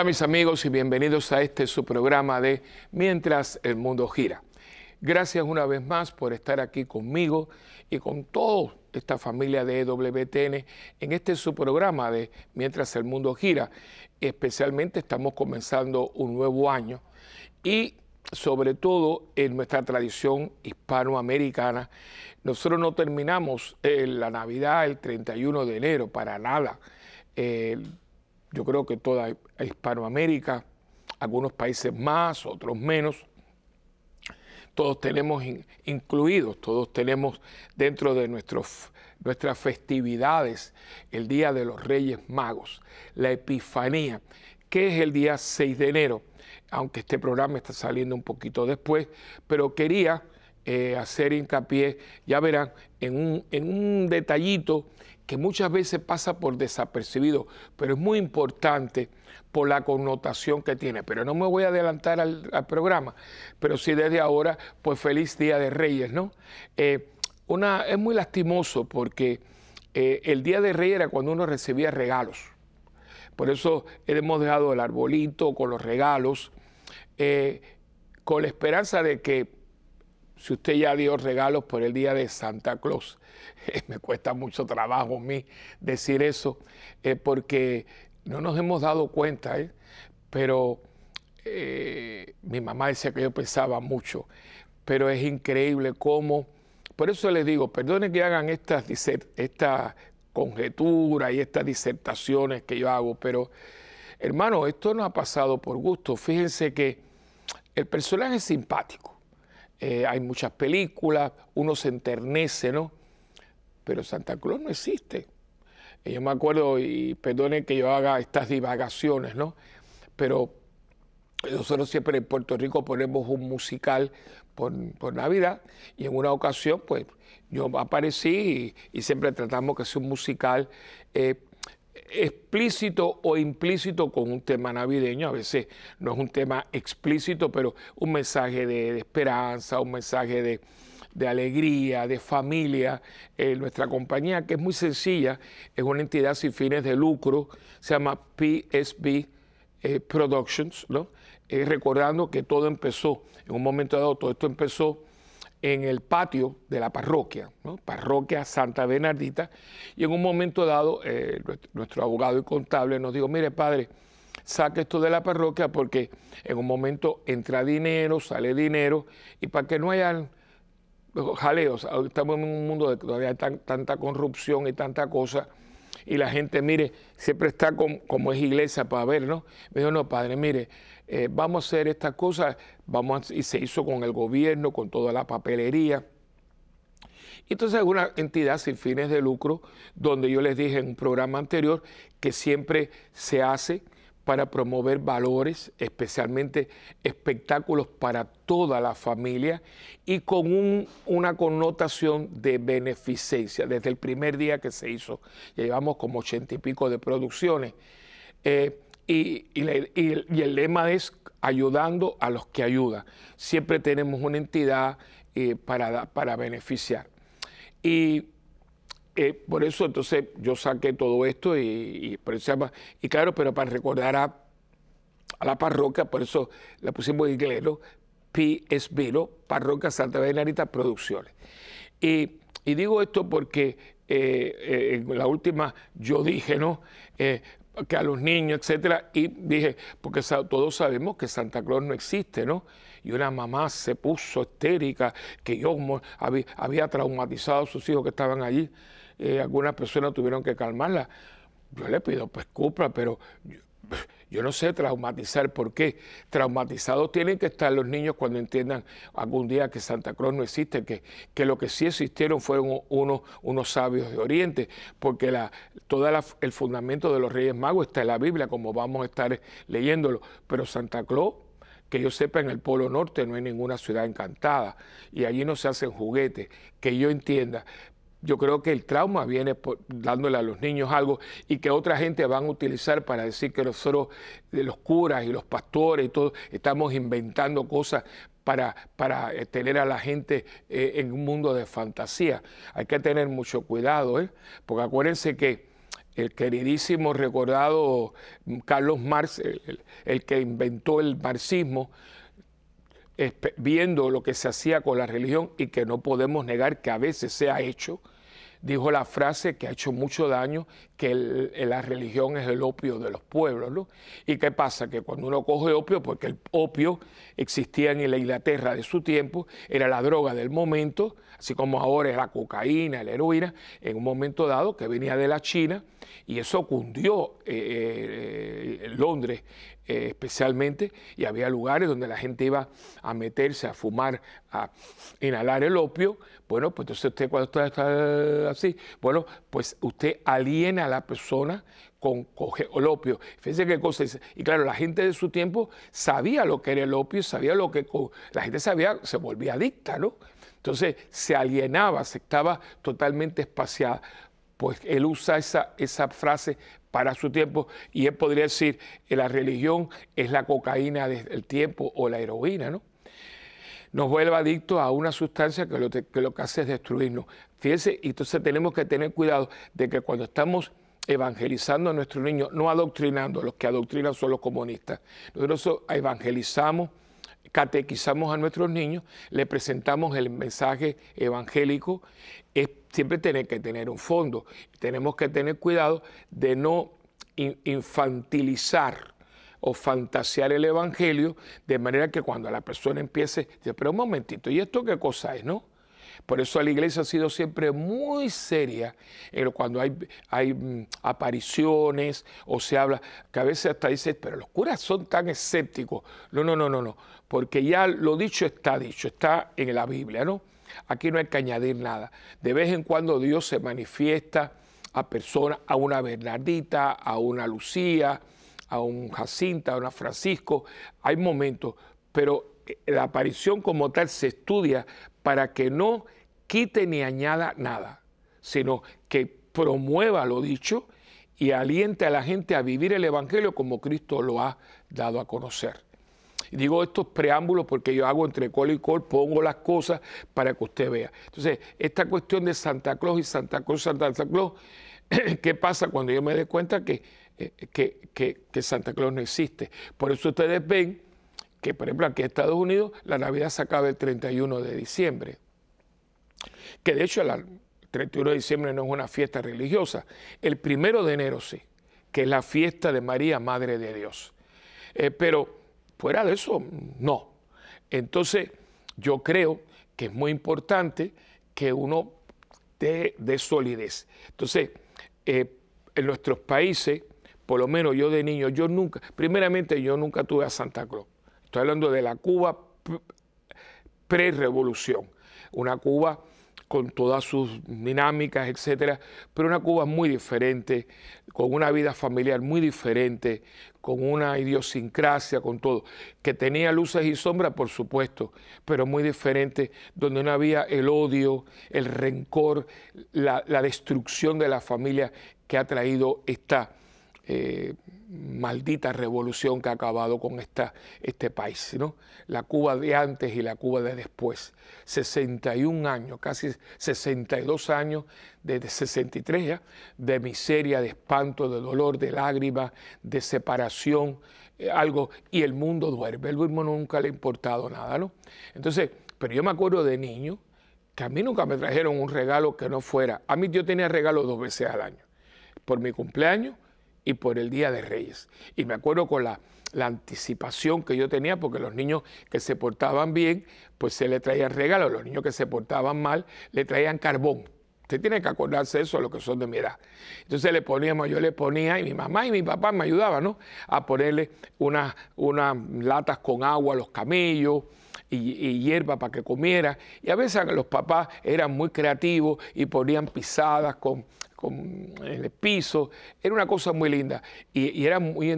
Hola mis amigos y bienvenidos a este su programa de Mientras el mundo gira. Gracias una vez más por estar aquí conmigo y con toda esta familia de EWTN en este su programa de Mientras el mundo gira. Especialmente estamos comenzando un nuevo año y sobre todo en nuestra tradición hispanoamericana, nosotros no terminamos eh, la Navidad el 31 de enero, para nada. Eh, yo creo que toda Hispanoamérica, algunos países más, otros menos, todos tenemos incluidos, todos tenemos dentro de nuestros, nuestras festividades el Día de los Reyes Magos, la Epifanía, que es el día 6 de enero, aunque este programa está saliendo un poquito después, pero quería eh, hacer hincapié, ya verán, en un, en un detallito que muchas veces pasa por desapercibido, pero es muy importante por la connotación que tiene. Pero no me voy a adelantar al, programa, pero sí desde ahora, pues feliz Día de Reyes, ¿no? Eh, una, es muy lastimoso porque eh, el Día de Reyes era cuando uno recibía regalos. Por eso hemos dejado el arbolito con los regalos, eh, con la esperanza de que si usted ya dio regalos por el día de Santa Claus, me cuesta mucho trabajo a mí decir eso, eh, porque no nos hemos dado cuenta, ¿eh? pero eh, mi mamá decía que yo pensaba mucho, pero es increíble cómo, por eso les digo, perdone que hagan estas esta conjeturas y estas disertaciones que yo hago, pero hermano, esto no ha pasado por gusto. Fíjense que el personaje es simpático eh, hay muchas películas, uno se enternece, ¿no? Pero Santa Claus no existe. yo me acuerdo, y perdone que yo haga estas divagaciones, ¿no? Pero nosotros siempre en Puerto Rico ponemos un musical por, Navidad y en una ocasión, pues yo aparecí y, siempre tratamos que sea un musical. Eh, explícito o implícito con un tema navideño, a veces no es un tema explícito, pero un mensaje de, esperanza, un mensaje de, alegría, de familia. Eh, nuestra compañía, que es muy sencilla, es una entidad sin fines de lucro, se llama PSB eh, Productions, ¿no? Eh, recordando que todo empezó, en un momento dado, todo esto empezó en el patio de la parroquia, parroquia Santa Bernardita, y en un momento dado eh, nuestro abogado y contable nos dijo, mire padre, saque esto de la parroquia porque en un momento entra dinero, sale dinero, y para que no haya jaleos, estamos en un mundo de todavía hay tanta corrupción y tanta cosa, y la gente, mire, siempre está como es iglesia para ver, ¿no? Me dijo, no, padre, mire, eh, vamos a hacer estas cosas, vamos y se hizo con el gobierno, con toda la papelería. Entonces es una entidad sin fines de lucro, donde yo les dije en un programa anterior que siempre se hace para promover valores, especialmente espectáculos para toda la familia y con una connotación de beneficencia. Desde el primer día que se hizo, ya llevamos como ochenta y pico de producciones. Eh, y, el lema es ayudando a los que ayudan. Siempre tenemos una entidad eh, para, para beneficiar. Y eh, por eso entonces yo saqué todo esto y, por eso y claro, pero para recordar a, la parroquia, por eso la pusimos en inglés, ¿no? PSB, Parroquia Santa Benarita Producciones. Y, digo esto porque eh, en la última yo dije, ¿no? Que a los niños, etcétera, y dije, porque todos sabemos que Santa Claus no existe, ¿no? Y una mamá se puso histérica, que yo había, traumatizado a sus hijos que estaban allí. Eh, algunas personas tuvieron que calmarla. Yo le pido, pues, cupra, pero yo no sé traumatizar por qué. Traumatizados tienen que estar los niños cuando entiendan algún día que Santa Claus no existe, que, que lo que sí existieron fueron unos, unos sabios de Oriente, porque la, todo el fundamento de los Reyes Magos está en la Biblia, como vamos a estar leyéndolo. Pero Santa Claus que yo sepa, en el Polo Norte no hay ninguna ciudad encantada y allí no se hacen juguetes, que yo entienda yo creo que el trauma viene dándole a los niños algo y que otra gente van a utilizar para decir que nosotros, los curas y los pastores y todo, estamos inventando cosas para, para eh, tener a la gente eh, en un mundo de fantasía. Hay que tener mucho cuidado, ¿eh? porque acuérdense que el queridísimo recordado Carlos Marx, el, que inventó el marxismo, viendo lo que se hacía con la religión y que no podemos negar que a veces se ha hecho, dijo la frase que ha hecho mucho daño, que la religión es el opio de los pueblos. ¿Y qué pasa? Que cuando uno coge opio, porque el opio existía en la Inglaterra de su tiempo, era la droga del momento, así como ahora es la cocaína, la heroína, en un momento dado que venía de la China, y eso cundió eh, eh, Londres eh, especialmente, y había lugares donde la gente iba a meterse, a fumar, a inhalar el opio. Bueno, pues entonces usted cuando está, así, bueno, pues usted aliena a la persona con coge el opio. Fíjense qué cosa es. Y claro, la gente de su tiempo sabía lo que era el opio, sabía lo que la gente sabía, se volvía adicta, ¿no? Entonces se alienaba, se estaba totalmente espaciada. Pues él usa esa, esa frase para su tiempo y él podría decir que la religión es la cocaína del tiempo o la heroína, ¿no? Nos vuelve adictos a una sustancia que lo, que lo hace es destruirnos. Fíjense, entonces tenemos que tener cuidado de que cuando estamos evangelizando a nuestros niños, no adoctrinando, los que adoctrinan son los comunistas. Nosotros evangelizamos, catequizamos a nuestros niños, le presentamos el mensaje evangélico es siempre tener que tener un fondo. Tenemos que tener cuidado de no infantilizar o fantasear el Evangelio de manera que cuando la persona empiece, dice, pero un momentito, ¿y esto qué cosa es, no? Por eso la iglesia ha sido siempre muy seria cuando hay, hay mm, apariciones o se habla, que a veces hasta dice, pero los curas son tan escépticos. No, no, no, no, no, porque ya lo dicho está dicho, está en la Biblia, ¿no? Aquí no hay que añadir nada. De vez en cuando Dios se manifiesta a personas, a una Bernardita, a una Lucía, a un Jacinta, a una Francisco. Hay momentos, pero eh, la aparición como tal se estudia para que no quite ni añada nada, sino que promueva lo dicho y aliente a la gente a vivir el Evangelio como Cristo lo ha dado a conocer. Y digo estos preámbulos porque yo hago entre col y col, pongo las cosas para que usted vea. Entonces, esta cuestión de Santa Claus y Santa Claus, Santa Claus, ¿qué pasa cuando yo me doy cuenta que, eh, que, que, Santa Claus no existe? Por eso ustedes ven que, por ejemplo, aquí en Estados Unidos la Navidad se acaba el 31 de diciembre. Que de hecho el 31 de diciembre no es una fiesta religiosa. El primero de enero sí, que es la fiesta de María, Madre de Dios. Eh, pero Fuera de eso, no. Entonces, yo creo que es muy importante que uno dé, de solidez. Entonces, eh, en nuestros países, por lo menos yo de niño, yo nunca, primeramente yo nunca tuve a Santa Claus. Estoy hablando de la Cuba pre-revolución, una Cuba con todas sus dinámicas, etcétera, pero una Cuba muy diferente, con una vida familiar muy diferente, con una idiosincrasia, con todo, que tenía luces y sombras, por supuesto, pero muy diferente, donde no había el odio, el rencor, la, la destrucción de la familia que ha traído esta eh, maldita revolución que ha acabado con esta, este país, ¿no? La Cuba de antes y la Cuba de después. 61 años, casi 62 años, desde 63 ya, de miseria, de espanto, de dolor, de lágrimas, de separación, eh, algo, y el mundo duerme. El mundo nunca le ha importado nada, ¿no? Entonces, pero yo me acuerdo de niño que a mí nunca me trajeron un regalo que no fuera. A mí yo tenía regalo dos veces al año. Por mi cumpleaños y por el Día de Reyes. Y me acuerdo con la, anticipación que yo tenía, porque los niños que se portaban bien, pues se le traían regalos, los niños que se portaban mal, le traían carbón. Usted tiene que acordarse eso a los que son de mi edad. Entonces le poníamos, yo le ponía, y mi mamá y mi papá me ayudaban, ¿no? A ponerle unas, unas latas con agua a los camellos, y, y, hierba para que comiera. Y a veces los papás eran muy creativos y ponían pisadas con, en el piso, era una cosa muy linda y, era muy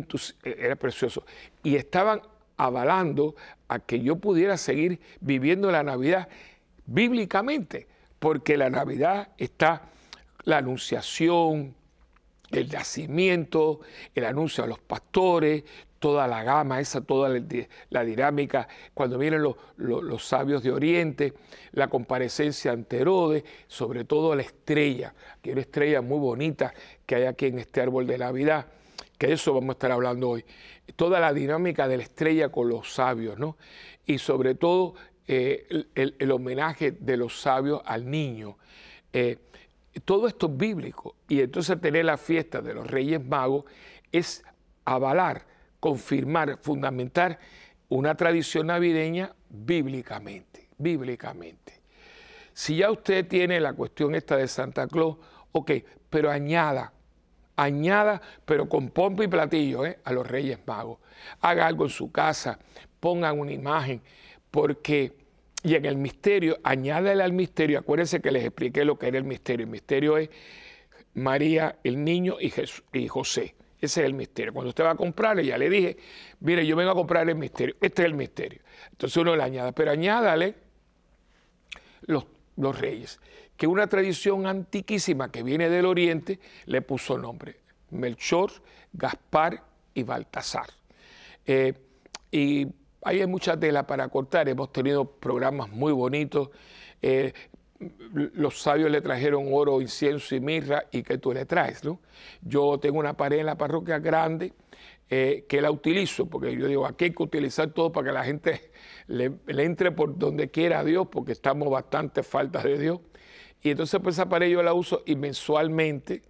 era precioso. Y estaban avalando a que yo pudiera seguir viviendo la Navidad bíblicamente, porque la Navidad está la anunciación, el nacimiento, el anuncio a los pastores, toda la gama, esa, toda la, dinámica, cuando vienen los, sabios de Oriente, la comparecencia ante Herodes, sobre todo la estrella, que es una estrella muy bonita que hay aquí en este árbol de Navidad, que de eso vamos a estar hablando hoy. Toda la dinámica de la estrella con los sabios, ¿no? Y sobre todo eh, el, homenaje de los sabios al niño. Eh, todo esto es bíblico. Y entonces tener la fiesta de los Reyes Magos es avalar confirmar, fundamentar una tradición navideña bíblicamente, bíblicamente. Si ya usted tiene la cuestión esta de Santa Claus, ok, pero añada, añada, pero con pompa y platillo ¿eh? a los Reyes Magos. Haga algo en su casa, pongan una imagen, porque, y en el misterio, añádale al misterio, acuérdense que les expliqué lo que era el misterio. El misterio es María, el niño y, y José. Ese es el misterio. Cuando usted va a comprar, ya le dije, mire, yo vengo a comprar el misterio. Este es el misterio. Entonces uno le añade, pero añádale los, los reyes, que una tradición antiquísima que viene del oriente le puso nombre. Melchor, Gaspar y Baltasar. Eh, y ahí hay mucha tela para cortar. Hemos tenido programas muy bonitos. Eh, los sabios le trajeron oro, incienso y mirra y que tú le traes, ¿no? Yo tengo una pared en la parroquia grande eh, que la utilizo, porque yo digo, aquí hay que utilizar todo para que la gente le, entre por donde quiera a Dios, porque estamos bastante faltas de Dios. Y entonces pues esa pared yo la uso y mensualmente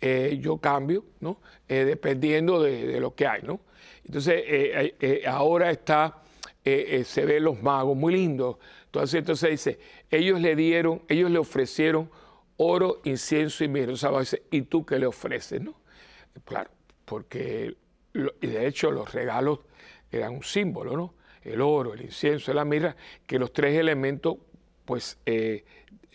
eh, yo cambio, ¿no? Eh, dependiendo de, de, lo que hay, ¿no? Entonces ahora está, se ven los magos, muy lindos, entonces, entonces dice, ellos le dieron, ellos le ofrecieron oro, incienso y mirra. O sea, ¿y tú qué le ofreces? No? Claro, porque de hecho los regalos eran un símbolo, ¿no? El oro, el incienso la mirra, que los tres elementos pues eh,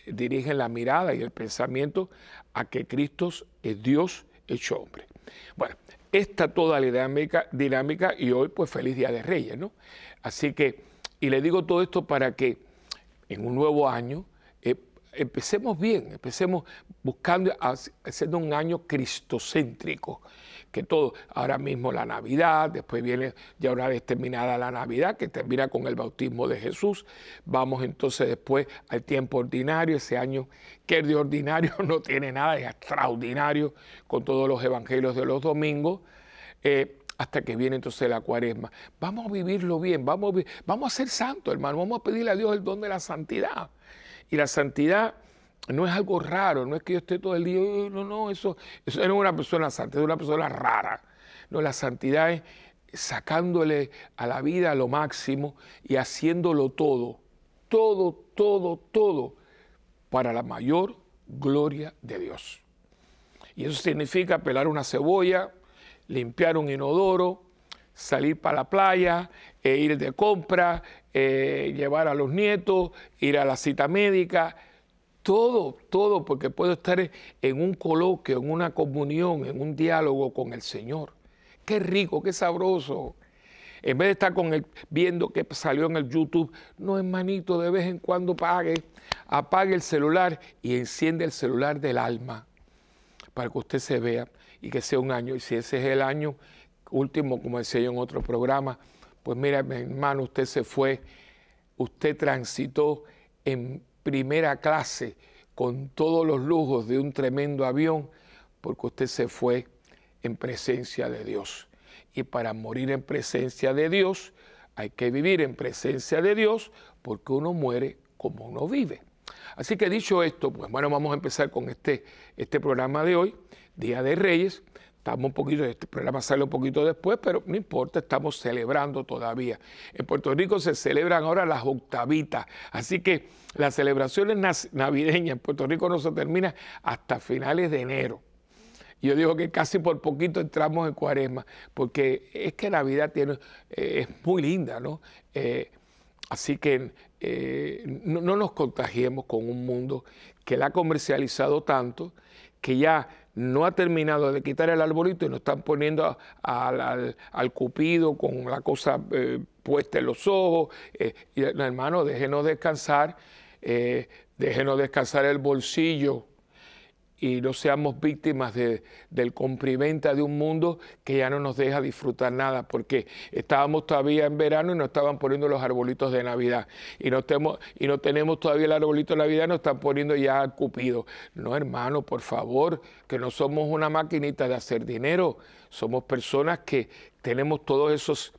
dirigen la mirada y el pensamiento a que Cristo es Dios hecho hombre. Bueno, esta toda la dinámica, dinámica y hoy pues feliz Día de Reyes, ¿no? Así que, y le digo todo esto para que en un nuevo año, eh, empecemos bien, empecemos buscando, haciendo un año cristocéntrico, que todo, ahora mismo la Navidad, después viene ya una vez terminada la Navidad, que termina con el bautismo de Jesús, vamos entonces después al tiempo ordinario, ese año que de ordinario no tiene nada, es extraordinario con todos los evangelios de los domingos. Eh, hasta que viene entonces la cuaresma. Vamos a vivirlo bien, vamos a, vamos a ser santos, hermano, vamos a pedirle a Dios el don de la santidad. Y la santidad no es algo raro, no es que yo esté todo el día, no, no, eso, eso no es una persona santa, es una persona rara. No, la santidad es sacándole a la vida lo máximo y haciéndolo todo, todo, todo, todo, para la mayor gloria de Dios. Y eso significa pelar una cebolla, limpiar un inodoro, salir para la playa, e ir de compra, eh, llevar a los nietos, ir a la cita médica, todo, todo, porque puedo estar en un coloquio, en una comunión, en un diálogo con el Señor. Qué rico, qué sabroso. En vez de estar con el, viendo que salió en el YouTube, no, hermanito, de vez en cuando pague, apague el celular y enciende el celular del alma para que usted se vea y que sea un año. Y si ese es el año último, como decía yo en otro programa, pues mira, mi hermano, usted se fue, usted transitó en primera clase con todos los lujos de un tremendo avión, porque usted se fue en presencia de Dios. Y para morir en presencia de Dios, hay que vivir en presencia de Dios, porque uno muere como uno vive. Así que dicho esto, pues bueno, vamos a empezar con este, este programa de hoy. Día de Reyes. Estamos un poquito, este programa sale un poquito después, pero no importa, estamos celebrando todavía. En Puerto Rico se celebran ahora las octavitas, así que las celebraciones navideñas en Puerto Rico no se terminan hasta finales de enero. Yo digo que casi por poquito entramos en cuaresma, porque es que Navidad tiene, eh, es muy linda, ¿no? Eh, así que eh, no, no nos contagiemos con un mundo que la ha comercializado tanto, que ya no ha terminado de quitar el arbolito y nos están poniendo al, cupido con la cosa eh, puesta en los ojos. Eh, y, hermano, déjenos descansar, eh, déjenos descansar el bolsillo y no seamos víctimas de, del comprimenta de un mundo que ya no nos deja disfrutar nada, porque estábamos todavía en verano y nos estaban poniendo los arbolitos de Navidad, y no, tenemos, y no tenemos todavía el arbolito de Navidad, nos están poniendo ya Cupido. No, hermano, por favor, que no somos una maquinita de hacer dinero, somos personas que tenemos todos esos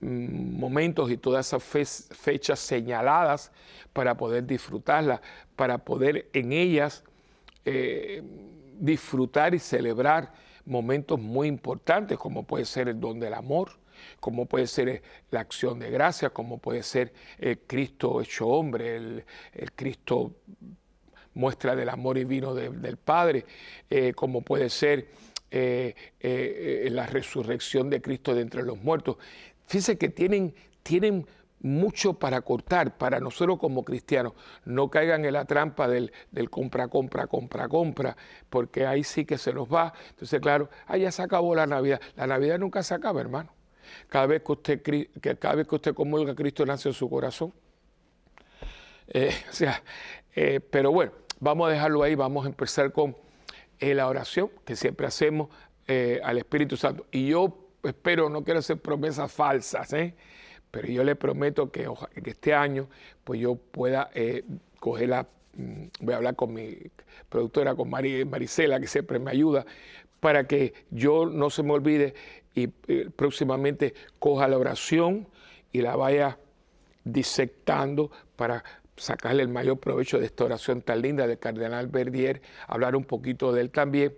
mm, momentos y todas esas fechas señaladas para poder disfrutarlas, para poder en ellas eh, disfrutar y celebrar momentos muy importantes, como puede ser el don del amor, como puede ser eh, la acción de gracia, como puede ser el Cristo hecho hombre, el, Cristo muestra del amor y vino del Padre, eh, como puede ser la resurrección de Cristo de entre los muertos. Fíjense que tienen, tienen mucho para cortar para nosotros como cristianos. No caigan en la trampa del, compra, compra, compra, compra, porque ahí sí que se nos va. Entonces, claro, ahí ya se acabó la Navidad. La Navidad nunca se acaba, hermano. Cada vez que usted, que cada vez que usted Cristo nace en su corazón. Eh, o sea, eh, pero bueno, vamos a dejarlo ahí, vamos a empezar con eh, la oración que siempre hacemos al Espíritu Santo. Y yo espero, no quiero hacer promesas falsas. Pero yo le prometo que, este año pues yo pueda eh, mm, voy a hablar con mi productora, con Marisela, que siempre me ayuda, para que yo no se me olvide y próximamente coja la oración y la vaya disectando para sacarle el mayor provecho de esta oración tan linda del Cardenal Verdier, hablar un poquito de él también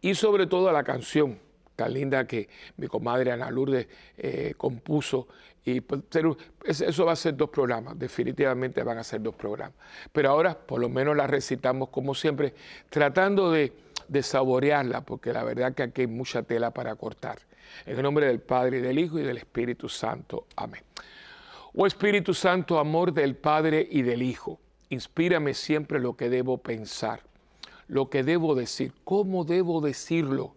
y sobre todo la canción tan linda que mi comadre Ana Lourdes eh, compuso y pues, eso va a ser dos programas, definitivamente van a ser dos programas. Pero ahora por lo menos la recitamos como siempre, tratando de, saborearla, porque la verdad que aquí hay mucha tela para cortar. En el nombre del Padre, y del Hijo y del Espíritu Santo. Amén. Oh Espíritu Santo, amor del Padre y del Hijo, inspírame siempre lo que debo pensar, lo que debo decir, cómo debo decirlo,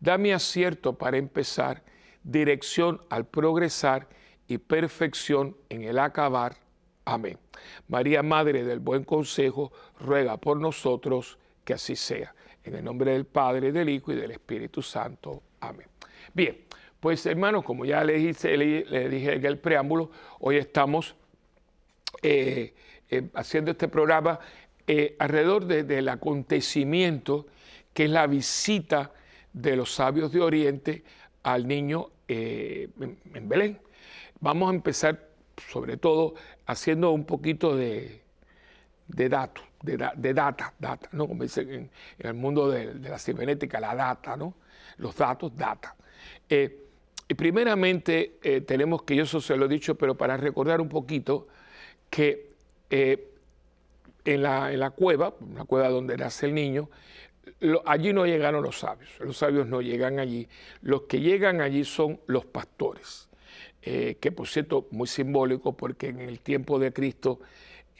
Dame acierto para empezar, dirección al progresar y perfección en el acabar. Amén. María, Madre del Buen Consejo, ruega por nosotros que así sea. En el nombre del Padre, del Hijo y del Espíritu Santo. Amén. Bien, pues hermanos, como ya les dije, en el preámbulo, hoy estamos eh, eh, haciendo este programa eh, alrededor del acontecimiento que es la visita de los sabios de Oriente al niño en Belén. Vamos a empezar sobre todo haciendo un poquito de, datos, de, data, data, ¿no? Como dicen en, el mundo de, la cibernética, la data, ¿no? Los datos, data. Eh, y primeramente eh, tenemos que, yo eso se lo he dicho, pero para recordar un poquito, que eh, en, la, en, la, cueva, la cueva donde nace el niño, allí no llegaron los sabios, los sabios no llegan allí, los que llegan allí son los pastores. Eh, que por cierto muy simbólico porque en el tiempo de Cristo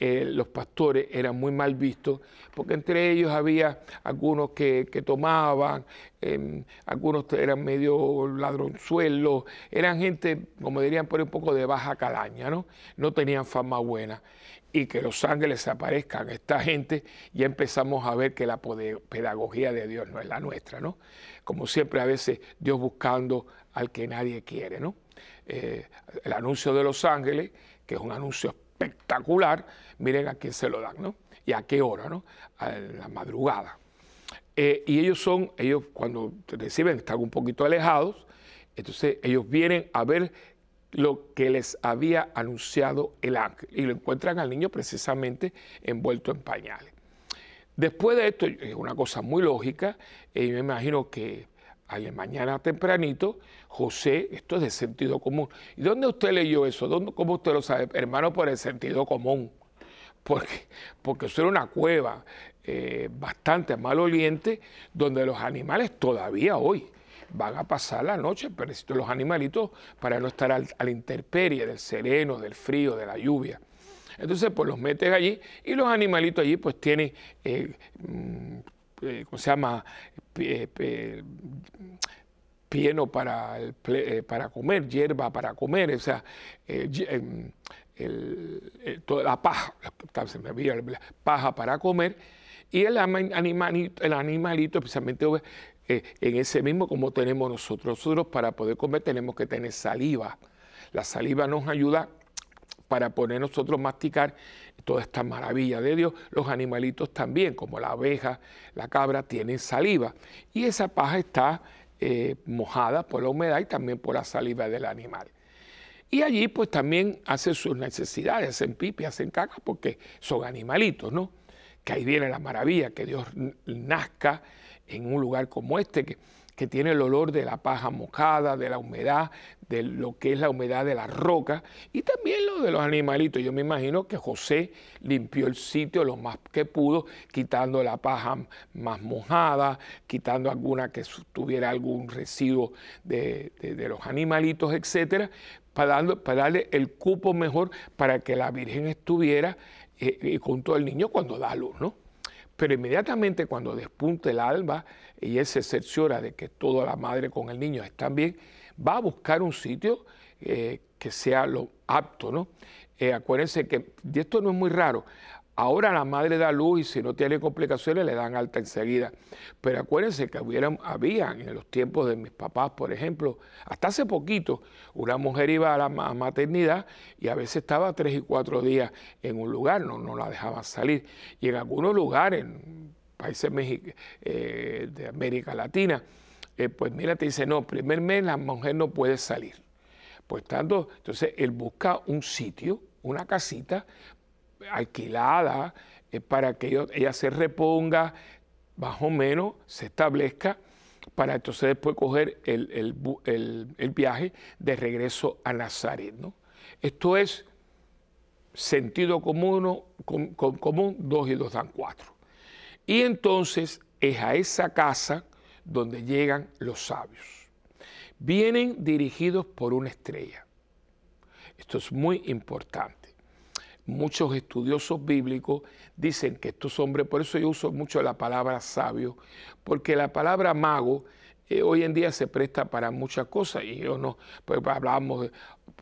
eh, los pastores eran muy mal vistos, porque entre ellos había algunos que, tomaban, em, algunos eran medio ladronzuelos, eran gente, como dirían, por un poco de baja calaña, ¿no? No tenían fama buena. Y que los ángeles aparezcan esta gente, ya empezamos a ver que la pedagogía de Dios no es la nuestra, ¿no? Como siempre a veces Dios buscando al que nadie quiere, ¿no? Eh, el anuncio de Los Ángeles, que es un anuncio espectacular, miren a quién se lo dan, ¿no? Y a qué hora, ¿no? A la madrugada. Eh, y ellos son, ellos cuando reciben están un poquito alejados, entonces ellos vienen a ver lo que les había anunciado el ángel y lo encuentran al niño precisamente envuelto en pañales. Después de esto, es una cosa muy lógica, y me imagino que al mañana tempranito, José, esto es de sentido común. ¿Y dónde usted leyó eso? ¿Dónde, ¿Cómo usted lo sabe? Hermano, por el sentido común. Porque, porque eso era una cueva. eh, bastante maloliente, donde los animales todavía hoy van a pasar la noche, pero los animalitos para no estar al, a la intemperie del sereno, del frío, de la lluvia. Entonces, pues los metes allí y los animalitos allí pues tienen, eh, mm, eh, ¿cómo se llama? pieno para, para comer, hierba para comer, o sea, em, toda la paja, se me paja para comer, y el animalito, el animalito especialmente eh, en ese mismo como tenemos nosotros. Nosotros para poder comer tenemos que tener saliva. La saliva nos ayuda para poder nosotros masticar toda esta maravilla de Dios. Los animalitos también, como la abeja, la cabra, tienen saliva. Y esa paja está eh, mojada por la humedad y también por la saliva del animal. Y allí pues también hacen sus necesidades, hacen pipi, hacen caca, porque son animalitos, ¿no? Que ahí viene la maravilla, que Dios nazca en un lugar como este, que, que tiene el olor de la paja mojada, de la humedad, de lo que es la humedad de la roca y también lo de los animalitos. Yo me imagino que José limpió el sitio lo más que pudo, quitando la paja más mojada, quitando alguna que tuviera algún residuo de, los animalitos, etcétera, para, para, darle el cupo mejor para que la Virgen estuviera eh, con todo el niño cuando da luz, ¿no? Pero inmediatamente cuando despunte el alba y él se cerciora de que toda la madre con el niño están bien, va a buscar un sitio eh, que sea lo apto, ¿no? Eh, acuérdense que, y esto no es muy raro, Ahora la madre da luz y si no tiene complicaciones le dan alta enseguida. Pero acuérdense que había en los tiempos de mis papás, por ejemplo, hasta hace poquito, una mujer iba a la maternidad y a veces estaba tres y cuatro días en un lugar, no, no la dejaban salir. Y en algunos lugares, en países eh, de América Latina, eh, pues mira, te dice, no, primer mes la mujer no puede salir. Pues tanto, entonces él busca un sitio, una casita alquilada eh, para que ella se reponga, más o menos se establezca, para entonces después coger el, viaje de regreso a Nazaret. ¿no? Esto es sentido común, común, dos y dos dan cuatro. Y entonces es a esa casa donde llegan los sabios. Vienen dirigidos por una estrella. Esto es muy importante muchos estudiosos bíblicos dicen que estos hombres, por eso yo uso mucho la palabra sabio, porque la palabra mago eh, hoy en día se presta para muchas cosas y yo no, pues hablamos,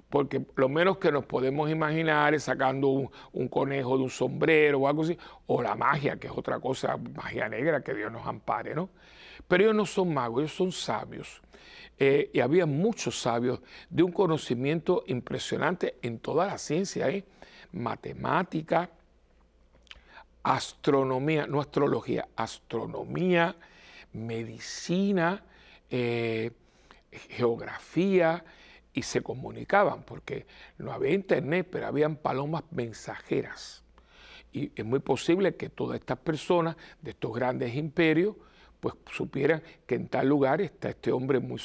porque lo menos que nos podemos imaginar es sacando un, conejo de un sombrero o algo así, o la magia, que es otra cosa, magia negra, que Dios nos ampare, ¿no? Pero ellos no son magos, ellos son sabios. Eh, y había muchos sabios de un conocimiento impresionante en toda la ciencia. ¿eh? Matemática, astronomía, no astrología, astronomía, medicina, eh, geografía, y se comunicaban, porque no había internet, pero habían palomas mensajeras. Y es muy posible que todas estas personas de estos grandes imperios pues supieran que en tal lugar está este hombre muy,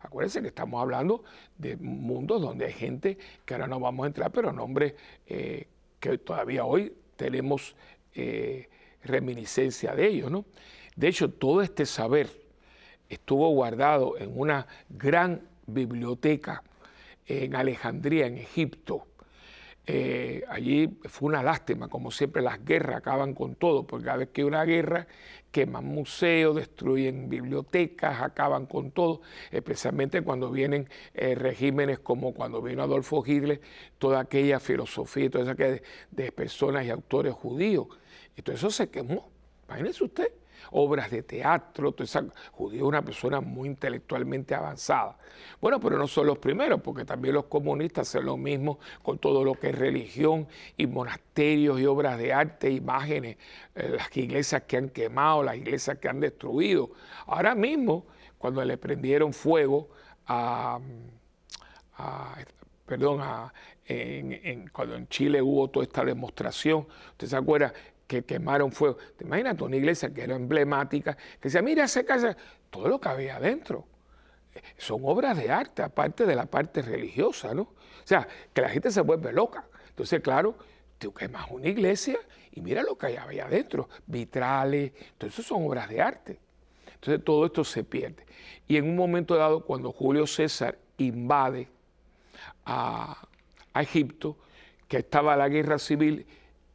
acuérdense que estamos hablando de mundos donde hay gente que ahora no vamos a entrar, pero nombres eh, que todavía hoy tenemos eh, reminiscencia de ellos, ¿no? De hecho, todo este saber estuvo guardado en una gran biblioteca en Alejandría, en Egipto, eh, allí fue una lástima, como siempre las guerras acaban con todo, porque cada vez que hay una guerra queman museos, destruyen bibliotecas, acaban con todo, especialmente cuando vienen eh, regímenes como cuando vino Adolfo Hitler, toda aquella filosofía, toda esa de, de personas y autores judíos. Y todo eso se quemó. Imagínese usted obras de teatro, todo esa, judío es una persona muy intelectualmente avanzada. Bueno, pero no son los primeros, porque también los comunistas hacen lo mismo con todo lo que es religión y monasterios y obras de arte, imágenes, eh, las iglesias que han quemado, las iglesias que han destruido. Ahora mismo, cuando le prendieron fuego a, perdón, cuando en Chile hubo toda esta demostración, usted se acuerda que quemaron fuego. ¿Te imaginas una iglesia que era emblemática, que decía, mira esa casa, todo lo que había adentro? Son obras de arte, aparte de la parte religiosa, ¿no? O sea, que la gente se vuelve loca. Entonces, claro, tú quemas una iglesia y mira lo que allá adentro, vitrales, todo eso son obras de arte. Entonces todo esto se pierde. Y en un momento dado, cuando Julio César invade a, Egipto, que estaba la guerra civil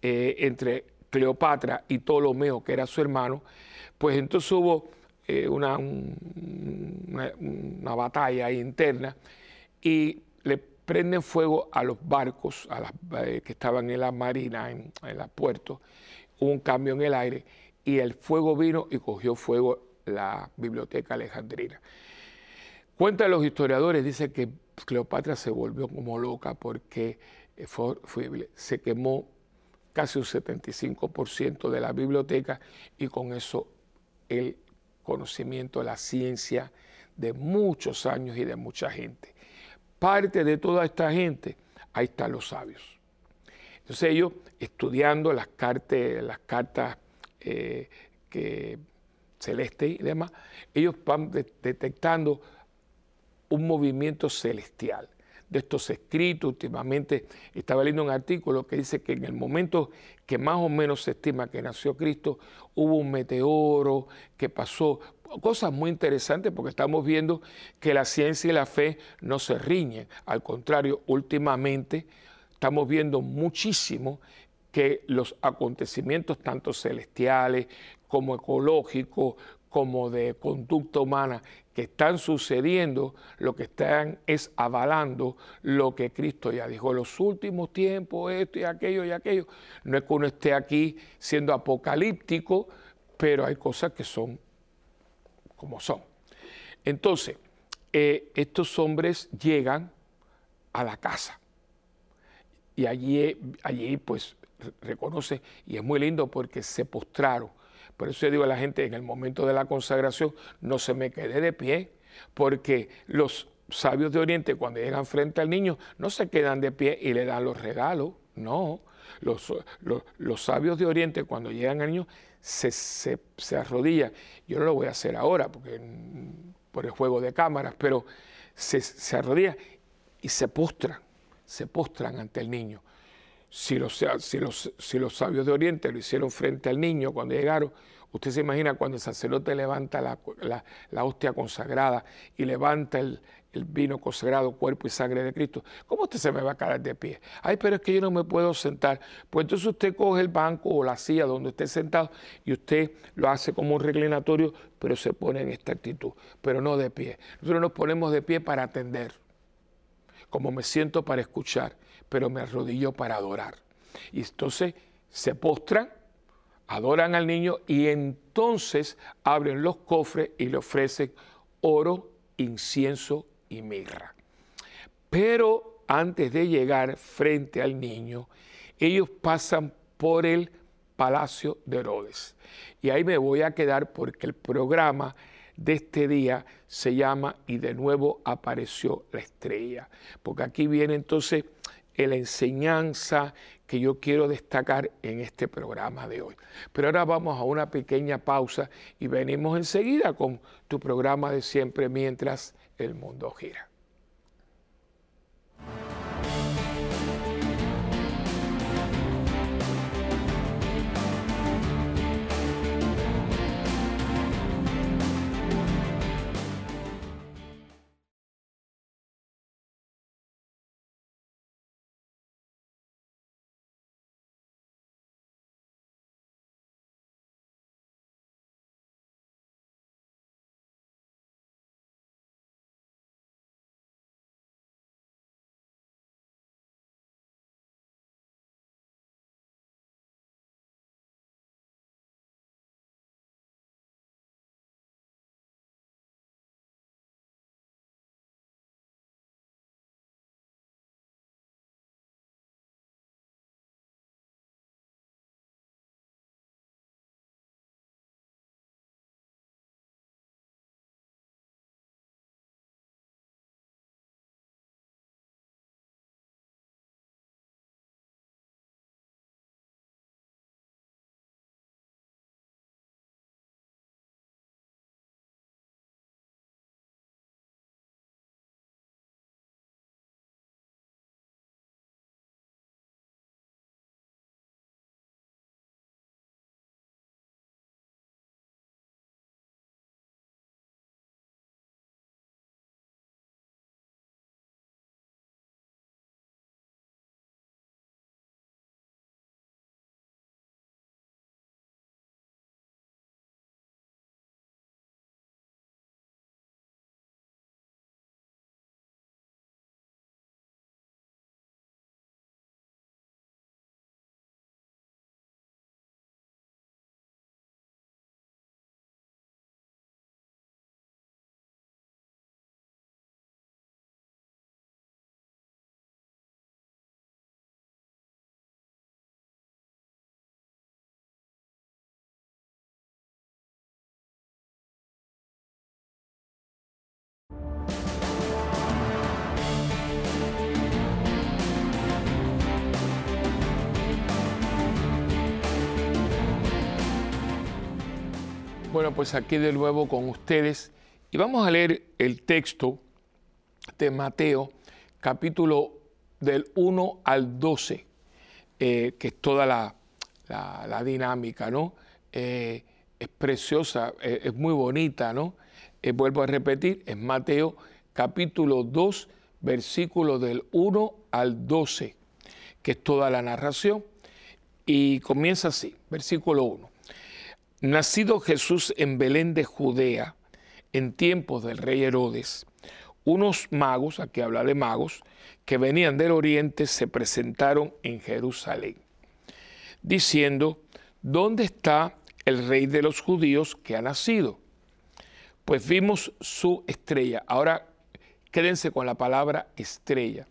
eh, entre Cleopatra y Ptolomeo, que era su hermano, pues entonces hubo eh, una, una, batalla interna y le prenden fuego a los barcos a las, eh, que estaban en la marina, en, en los puertos, hubo un cambio en el aire y el fuego vino y cogió fuego la biblioteca alejandrina. Cuenta los historiadores, dice que Cleopatra se volvió como loca porque fue, se quemó casi un 75% de la biblioteca y con eso el conocimiento, la ciencia de muchos años y de mucha gente. Parte de toda esta gente, ahí están los sabios. Entonces ellos, estudiando las cartas, las cartas eh, que celeste y demás, ellos van detectando un movimiento celestial. De estos escritos, últimamente estaba leyendo un artículo que dice que en el momento que más o menos se estima que nació Cristo, hubo un meteoro que pasó, cosas muy interesantes porque estamos viendo que la ciencia y la fe no se riñen, al contrario, últimamente estamos viendo muchísimo que los acontecimientos tanto celestiales como ecológicos, como de conducta humana que están sucediendo, lo que están es avalando lo que Cristo ya dijo. En los últimos tiempos, esto y aquello y aquello. No es que uno esté aquí siendo apocalíptico, pero hay cosas que son como son. Entonces, eh, estos hombres llegan a la casa y allí, allí pues reconoce, y es muy lindo porque se postraron por eso yo digo a la gente, en el momento de la consagración, no se me quede de pie, porque los sabios de Oriente cuando llegan frente al niño no se quedan de pie y le dan los regalos, no. Los, los, sabios de Oriente cuando llegan al niño se, se, se, arrodillan. Yo no lo voy a hacer ahora porque, por el juego de cámaras, pero se, se arrodillan y se postran, se postran ante el niño. Si los, sabios de Oriente lo hicieron frente al niño cuando llegaron, usted se imagina cuando el sacerdote levanta la, hostia consagrada y levanta el, vino consagrado, cuerpo y sangre de Cristo, ¿cómo usted se me va a caer de pie? Ay, pero es que yo no me puedo sentar. Pues entonces usted coge el banco o la silla donde esté sentado y usted lo hace como un reclinatorio, pero se pone en esta actitud, pero no de pie. Nosotros nos ponemos de pie para atender, como me siento para escuchar pero me arrodillo para adorar. Y entonces se postran, adoran al niño y entonces abren los cofres y le ofrecen oro, incienso y mirra. Pero antes de llegar frente al niño, ellos pasan por el palacio de Herodes. Y ahí me voy a quedar porque el programa de este día se llama Y de nuevo apareció la estrella. Porque aquí viene entonces la enseñanza que yo quiero destacar en este programa de hoy. Pero ahora vamos a una pequeña pausa y venimos enseguida con tu programa de siempre mientras el mundo gira. Bueno, pues aquí de nuevo con ustedes y vamos a leer el texto de Mateo, capítulo del 1 al 12, eh, que es toda la, dinámica, ¿no? Eh, es preciosa, eh, es muy bonita, ¿no? vuelvo a repetir, es Mateo capítulo 2, versículo del 1 al 12, que es toda la narración, y comienza así, versículo 1. Nacido Jesús en Belén de Judea, en tiempos del rey Herodes, unos magos, aquí habla de magos, que venían del oriente se presentaron en Jerusalén, diciendo, ¿dónde está el rey de los judíos que ha nacido? Pues vimos su estrella. Ahora quédense con la palabra estrella.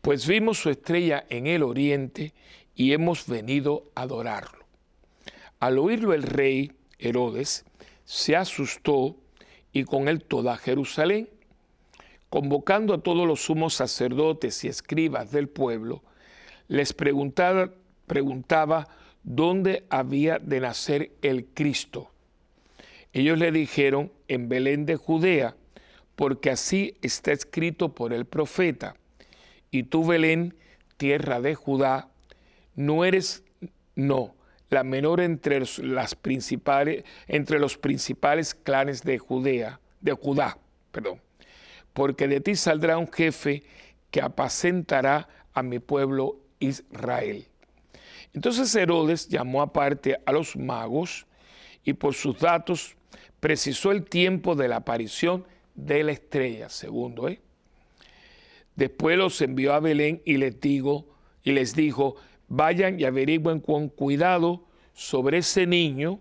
Pues vimos su estrella en el oriente y hemos venido a adorarlo. Al oírlo el rey Herodes se asustó y con él toda Jerusalén. Convocando a todos los sumos sacerdotes y escribas del pueblo, les preguntaba, preguntaba dónde había de nacer el Cristo. Ellos le dijeron, en Belén de Judea, porque así está escrito por el profeta. Y tú, Belén, tierra de Judá, no eres, no, la menor entre, las principales, entre los principales clanes de Judea, de Judá, perdón, porque de ti saldrá un jefe que apacentará a mi pueblo Israel. Entonces Herodes llamó aparte a los magos y por sus datos precisó el tiempo de la aparición de la estrella, segundo. ¿eh? Después los envió a Belén y les, digo, y les dijo, vayan y averigüen con cuidado sobre ese niño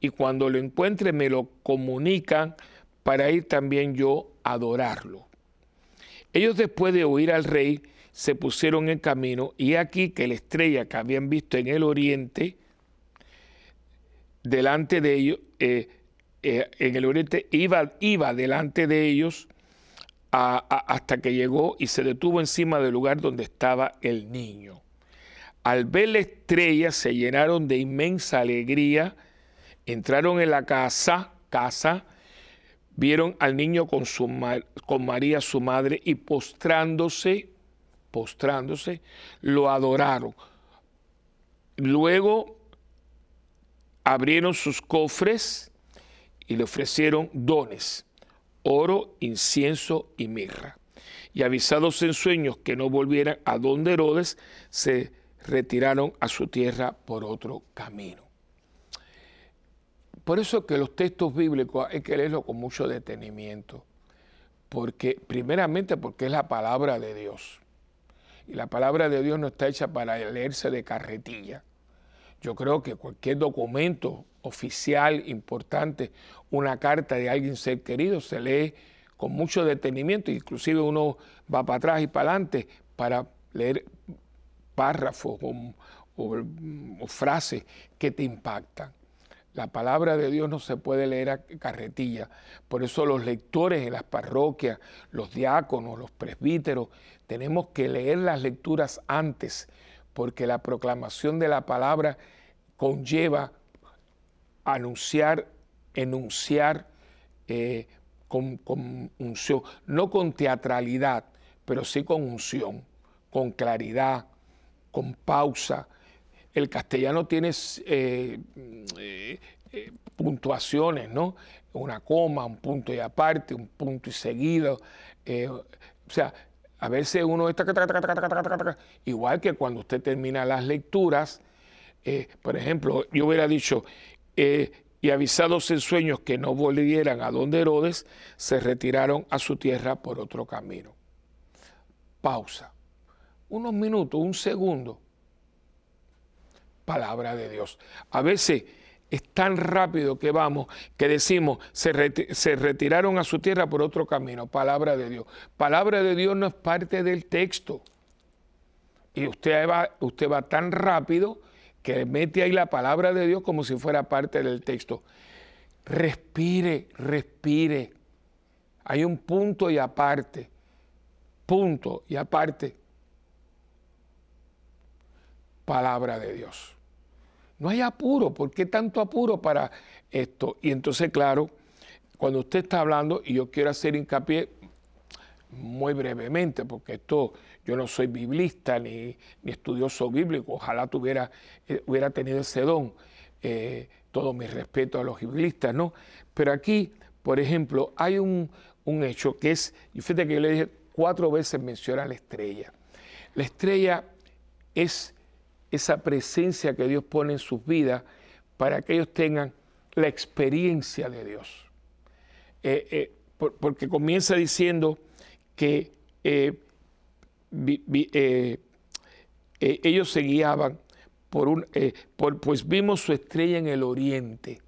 y cuando lo encuentren me lo comunican para ir también yo a adorarlo. Ellos después de oír al rey se pusieron en camino y aquí que la estrella que habían visto en el oriente, delante de ellos, eh, eh, en el oriente iba, iba delante de ellos hasta que llegó y se detuvo encima del lugar donde estaba el niño. Al ver la estrella se llenaron de inmensa alegría, entraron en la casa, casa, vieron al niño con, su, con María su madre y postrándose, postrándose, lo adoraron. Luego abrieron sus cofres y le ofrecieron dones, oro, incienso y mirra. Y avisados en sueños que no volvieran a donde Herodes, se retiraron a su tierra por otro camino. Por eso que los textos bíblicos hay que leerlos con mucho detenimiento, porque primeramente porque es la palabra de Dios. Y la palabra de Dios no está hecha para leerse de carretilla. Yo creo que cualquier documento oficial importante, una carta de alguien ser querido, se lee con mucho detenimiento, inclusive uno va para atrás y para adelante para leer párrafos o, frases que te impactan. La palabra de Dios no se puede leer a carretilla. Por eso los lectores en las parroquias, los diáconos, los presbíteros, tenemos que leer las lecturas antes, porque la proclamación de la palabra conlleva anunciar, enunciar eh, con unción, no con teatralidad, pero sí con unción, con claridad, con pausa. El castellano tiene eh, eh, eh, puntuaciones, ¿no? Una coma, un punto y aparte, un punto y seguido. o sea, a veces uno está... Igual que cuando usted termina las lecturas, por ejemplo, yo hubiera dicho, y avisados en sueños que no volvieran a donde Herodes, se retiraron a su tierra por otro camino. Pausa unos minutos, un segundo. Palabra de Dios. A veces es tan rápido que vamos que decimos, se, retiraron a su tierra por otro camino. Palabra de Dios. Palabra de Dios no es parte del texto. Y usted va, usted va tan rápido que mete ahí la palabra de Dios como si fuera parte del texto. Respire, respire. Hay un punto y aparte. Punto y aparte palabra de Dios. no hay apuro, ¿por qué tanto apuro para esto? Y entonces, claro, cuando usted está hablando, y yo quiero hacer hincapié muy brevemente, porque esto yo no soy biblista ni, estudioso bíblico, ojalá tuviera, eh, hubiera tenido ese don, eh, todo mi respeto a los biblistas, ¿no? Pero aquí, por ejemplo, hay un, un hecho que es, y fíjate que yo le dije cuatro veces menciona la estrella. La estrella es esa presencia que Dios pone en sus vidas para que ellos tengan la experiencia de Dios. Eh, eh, porque comienza diciendo que eh, ellos se guiaban por un, pues vimos su estrella en el oriente.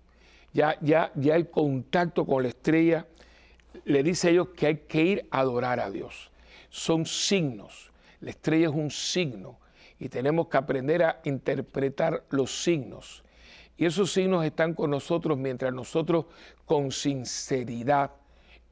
Ya, ya, ya el contacto con la estrella le dice a ellos que hay que ir a adorar a Dios. Son signos. La estrella es un signo y tenemos que aprender a interpretar los signos. Y esos signos están con nosotros mientras nosotros con sinceridad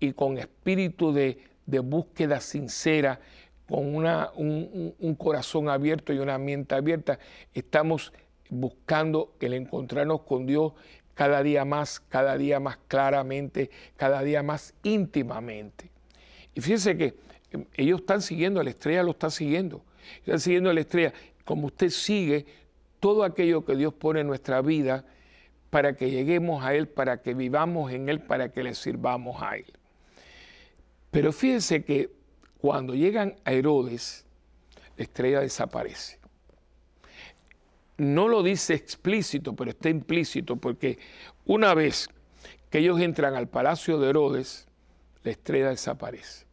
y con espíritu de, búsqueda sincera, con una, un, un, corazón abierto y una mente abierta, estamos buscando el encontrarnos con Dios cada día más, cada día más claramente, cada día más íntimamente. Y fíjense que em, ellos están siguiendo, la estrella lo está siguiendo, están siguiendo la estrella, como usted sigue todo aquello que Dios pone en nuestra vida para que lleguemos a Él, para que vivamos en Él, para que le sirvamos a Él. Pero fíjense que cuando llegan a Herodes, la estrella desaparece no lo dice explícito, pero está implícito, porque una vez que ellos entran al palacio de Herodes, la estrella desaparece.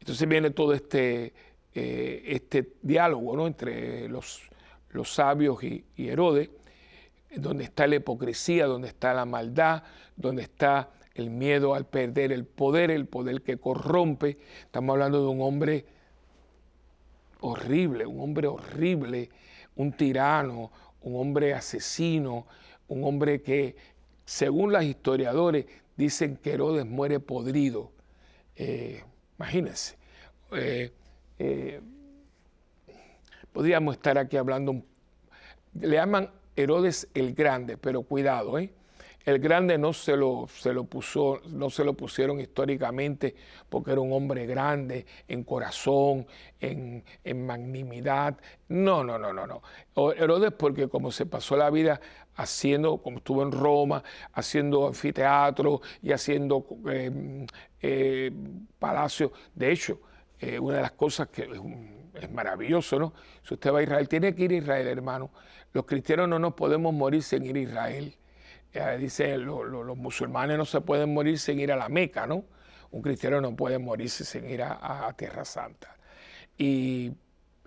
Entonces viene todo este, eh, este diálogo ¿no? entre los, los sabios y, Herodes, donde está la hipocresía, donde está la maldad, donde está el miedo al perder el poder, el poder que corrompe. Estamos hablando de un hombre horrible, un hombre horrible un tirano, un hombre asesino, un hombre que, según los historiadores, dicen que Herodes muere podrido. Eh, imagínense. Eh, eh, podríamos estar aquí hablando, le llaman Herodes el Grande, pero cuidado, ¿eh? El grande no se lo, se lo puso, no se lo pusieron históricamente porque era un hombre grande en corazón, en, magnimidad. No, no, no, no, no. Herodes porque como se pasó la vida haciendo, como estuvo en Roma, haciendo anfiteatro y haciendo eh, eh, palacios. De hecho, eh, una de las cosas que es, maravilloso, ¿no? Si usted va a Israel, tiene que ir a Israel, hermano. Los cristianos no nos podemos morir sin ir a Israel dice, los musulmanes no se pueden morir sin ir a la Meca, ¿no? Un cristiano no puede morirse sin ir a, Tierra Santa. Y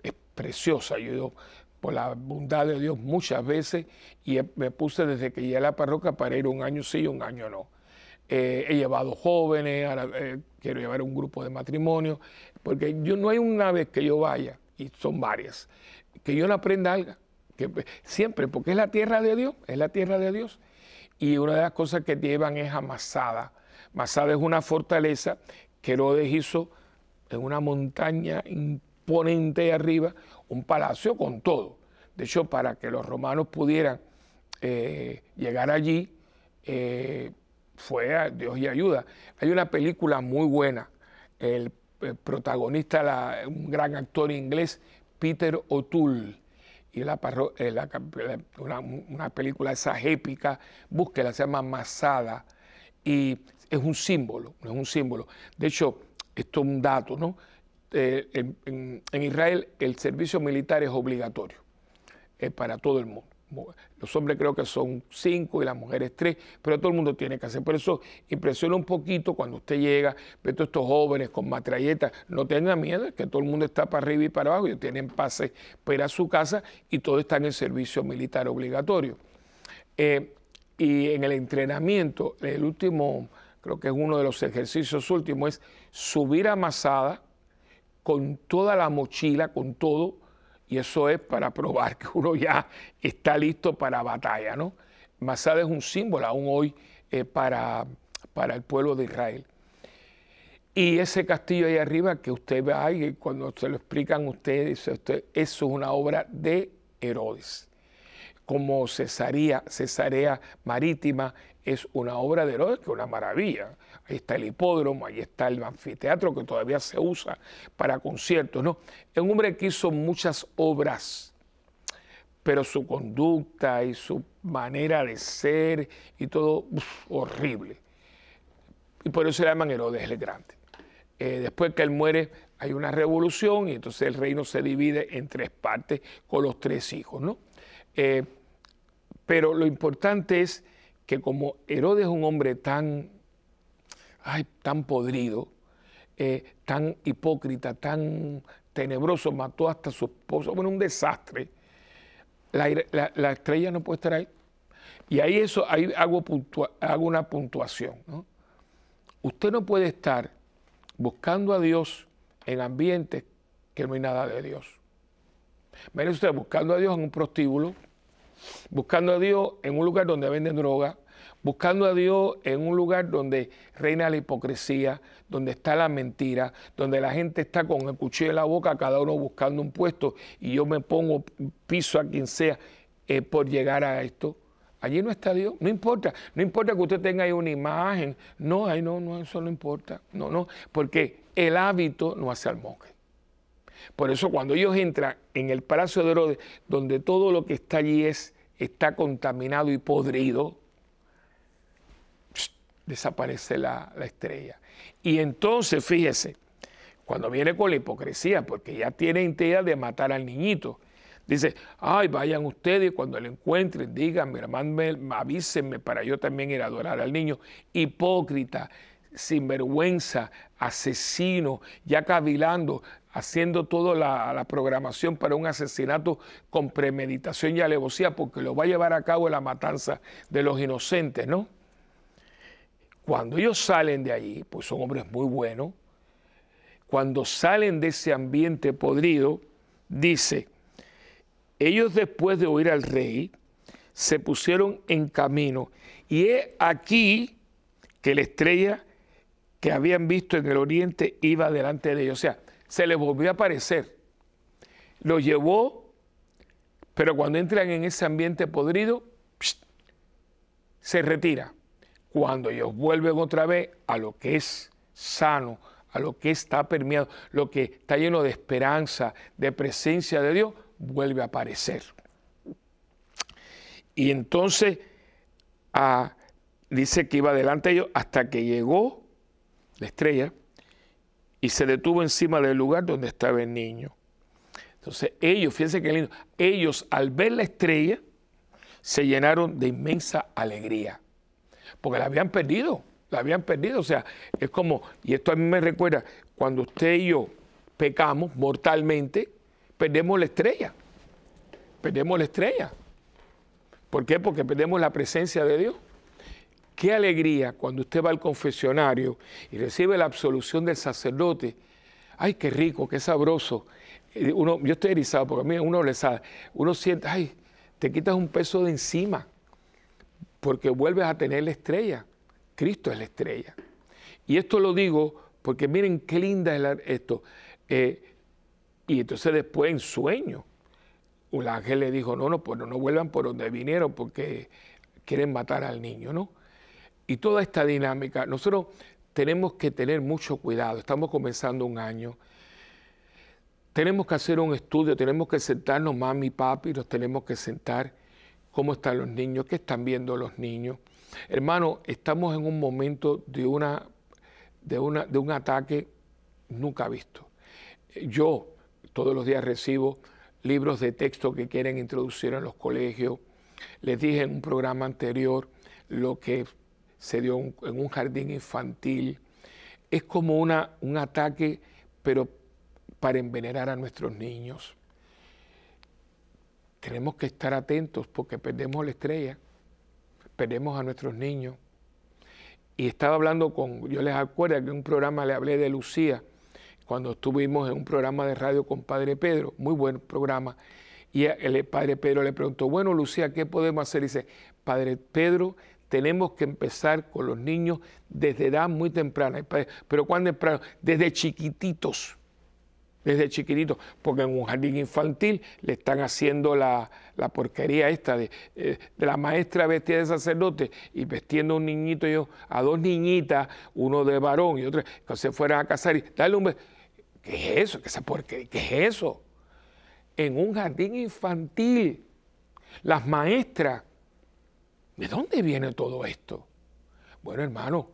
es preciosa, yo por la bondad de Dios muchas veces, y me puse desde que llegué a la parroquia para ir un año sí, un año no. Eh, he llevado jóvenes, eh, quiero llevar un grupo de matrimonio, porque yo no hay una vez que yo vaya, y son varias, que yo no aprenda algo, que siempre, porque es la tierra de Dios, es la tierra de Dios, y una de las cosas que llevan es a Masada. Es una fortaleza que Herodes hizo en una montaña imponente arriba, un palacio con todo. De hecho, para que los romanos pudieran eh, llegar allí, eh, fue a Dios y ayuda. Hay una película muy buena, el, protagonista, un gran actor inglés, Peter O'Toole, y la, eh, una, película esa épica, búsquela, se llama Masada, y es un símbolo, es un símbolo. De hecho, esto es un dato, ¿no? Eh, en, Israel el servicio militar es obligatorio para todo el mundo. Los hombres creo que son cinco y las mujeres tres, pero todo el mundo tiene que hacer. Por eso impresiona un poquito cuando usted llega, ve todos estos jóvenes con matralletas. No tengan miedo, es que todo el mundo está para arriba y para abajo, ellos tienen pase para su casa y todos están en servicio militar obligatorio. Eh, y en el entrenamiento, el último, creo que es uno de los ejercicios últimos, es subir a Masada con toda la mochila, con todo y eso es para probar que uno ya está listo para batalla, ¿no? Masada es un símbolo aún hoy eh, para, para el pueblo de Israel. Y ese castillo ahí arriba que usted ve ahí, cuando se lo explican ustedes, eso es una obra de Herodes. como Cesarea, Cesarea Marítima, es una obra de Herodes que es una maravilla. Ahí está el hipódromo, ahí está el anfiteatro que todavía se usa para conciertos. ¿no? Es un hombre que hizo muchas obras, pero su conducta y su manera de ser y todo, horrible. Y por eso se llaman Herodes el Grande. Eh, después que él muere, hay una revolución y entonces el reino se divide en tres partes con los tres hijos, ¿no? Eh, pero lo importante es que como Herodes es un hombre tan, ay, tan podrido, eh, tan hipócrita, tan tenebroso, mató hasta su esposo, bueno, un desastre, la, estrella no puede estar ahí. Y ahí eso, ahí hago, una puntuación. Usted no puede estar buscando a Dios en ambientes que no hay nada de Dios. Mire usted, buscando a Dios en un prostíbulo, buscando a Dios en un lugar donde venden droga, buscando a Dios en un lugar donde reina la hipocresía, donde está la mentira, donde la gente está con el cuchillo en la boca, cada uno buscando un puesto y yo me pongo piso a quien sea eh, por llegar a esto. Allí no está Dios, no importa, no importa que usted tenga ahí una imagen, no, ahí no, no, eso no importa, no, no, porque el hábito no hace al monje. Por eso cuando ellos entran en el palacio de Herodes, donde todo lo que está allí es, está contaminado y podrido, desaparece la, la estrella. Y entonces, fíjese, cuando viene con la hipocresía, porque ya tiene idea de matar al niñito, dice, ay, vayan ustedes cuando lo encuentren, díganme, hermano, avísenme para yo también ir a adorar al niño. Hipócrita, sinvergüenza, asesino, ya cavilando, haciendo toda la, la, programación para un asesinato con premeditación y alevosía, porque lo va a llevar a cabo la matanza de los inocentes, ¿no? Cuando ellos salen de allí, pues son hombres muy buenos, cuando salen de ese ambiente podrido, dice, ellos después de oír al rey, se pusieron en camino. Y es aquí que la estrella que habían visto en el oriente iba delante de ellos. O sea, se les volvió a aparecer. Lo llevó, pero cuando entran en ese ambiente podrido, se retira. Cuando ellos vuelven otra vez a lo que es sano, a lo que está permeado, lo que está lleno de esperanza, de presencia de Dios, vuelve a aparecer. Y entonces ah, dice que iba delante de ellos hasta que llegó la estrella y se detuvo encima del lugar donde estaba el niño. Entonces ellos, fíjense que lindo, ellos al ver la estrella se llenaron de inmensa alegría porque la habían perdido, la habían perdido. O sea, es como, y esto a mí me recuerda, cuando usted y yo pecamos mortalmente, perdemos la estrella. Perdemos la estrella. ¿Por qué? Porque perdemos la presencia de Dios. Qué alegría cuando usted va al confesionario y recibe la absolución del sacerdote. Ay, qué rico, qué sabroso. Eh, uno, yo estoy erizado porque a mí uno le sabe, uno siente, ay, te quitas un peso de encima porque vuelves a tener la estrella. Cristo es la estrella. Y esto lo digo porque miren qué linda es esto. Eh, y entonces después en sueño, un ángel le dijo, no, no, pues no, vuelvan por donde vinieron porque quieren matar al niño, ¿no? Y toda esta dinámica, nosotros tenemos que tener mucho cuidado, estamos comenzando un año, tenemos que hacer un estudio, tenemos que sentarnos, mami, papi, nos tenemos que sentar cómo están los niños, qué están viendo los niños. Hermano, estamos en un momento de, una, de, una, de un ataque nunca visto. Yo todos los días recibo libros de texto que quieren introducir en los colegios. Les dije en un programa anterior lo que se dio en un jardín infantil. Es como una, un ataque, pero para envenenar a nuestros niños tenemos que estar atentos porque perdemos la estrella, perdemos a nuestros niños. Y estaba hablando con, yo les acuerdo que en un programa le hablé de Lucía, cuando estuvimos en un programa de radio con Padre Pedro, muy buen programa, y el Padre Pedro le preguntó, bueno Lucía, ¿qué podemos hacer? Y dice, Padre Pedro, tenemos que empezar con los niños desde edad muy temprana. Pero ¿cuándo temprano? Desde chiquititos. Desde chiquitito, porque en un jardín infantil le están haciendo la, porquería esta de, eh, de, la maestra vestida de sacerdote y vestiendo a un niñito yo, a dos niñitas, uno de varón y otro, que se fueran a casar y darle un beso. ¿Qué es eso? ¿Qué, esa porquería? ¿Qué es eso? En un jardín infantil, las maestras, ¿de dónde viene todo esto? Bueno, hermano,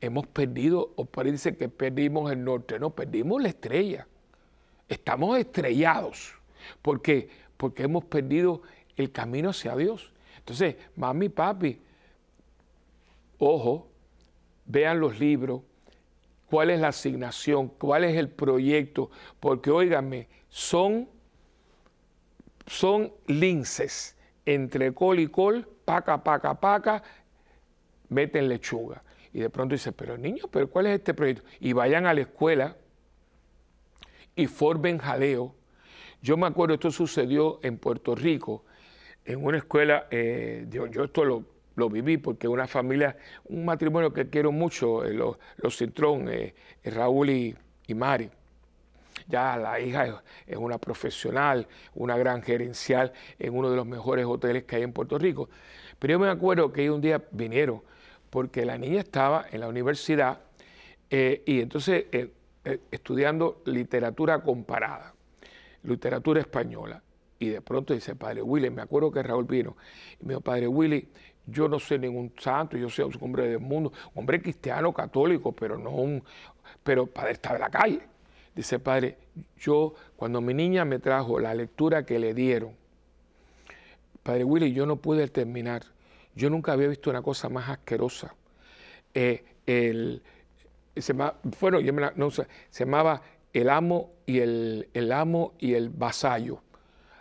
hemos perdido, o parece que perdimos el norte, no, perdimos la estrella. Estamos estrellados. ¿Por qué? Porque hemos perdido el camino hacia Dios. Entonces, mami, papi, ojo, vean los libros, cuál es la asignación, cuál es el proyecto, porque óiganme, son, son linces entre col y col, paca, paca, paca, meten lechuga. Y de pronto dice, pero niños, ¿pero cuál es este proyecto? Y vayan a la escuela y formen jaleo. Yo me acuerdo, esto sucedió en Puerto Rico, en una escuela, eh, yo, esto lo, viví porque una familia, un matrimonio que quiero mucho, eh, los, los Cintrón, eh, Raúl y, y, Mari. Ya la hija es, una profesional, una gran gerencial en uno de los mejores hoteles que hay en Puerto Rico. Pero yo me acuerdo que un día vinieron porque la niña estaba en la universidad eh, y entonces eh, eh, estudiando literatura comparada, literatura española. Y de pronto dice, Padre Willy, me acuerdo que Raúl vino, y me dijo, Padre Willy, yo no soy ningún santo, yo soy un hombre del mundo, un hombre cristiano, católico, pero no un, pero Padre está en la calle. Dice, Padre, yo cuando mi niña me trajo la lectura que le dieron, Padre Willy, yo no pude terminar yo nunca había visto una cosa más asquerosa. Eh, el, se bueno, yo me se llamaba El amo y el, el amo y el vasallo.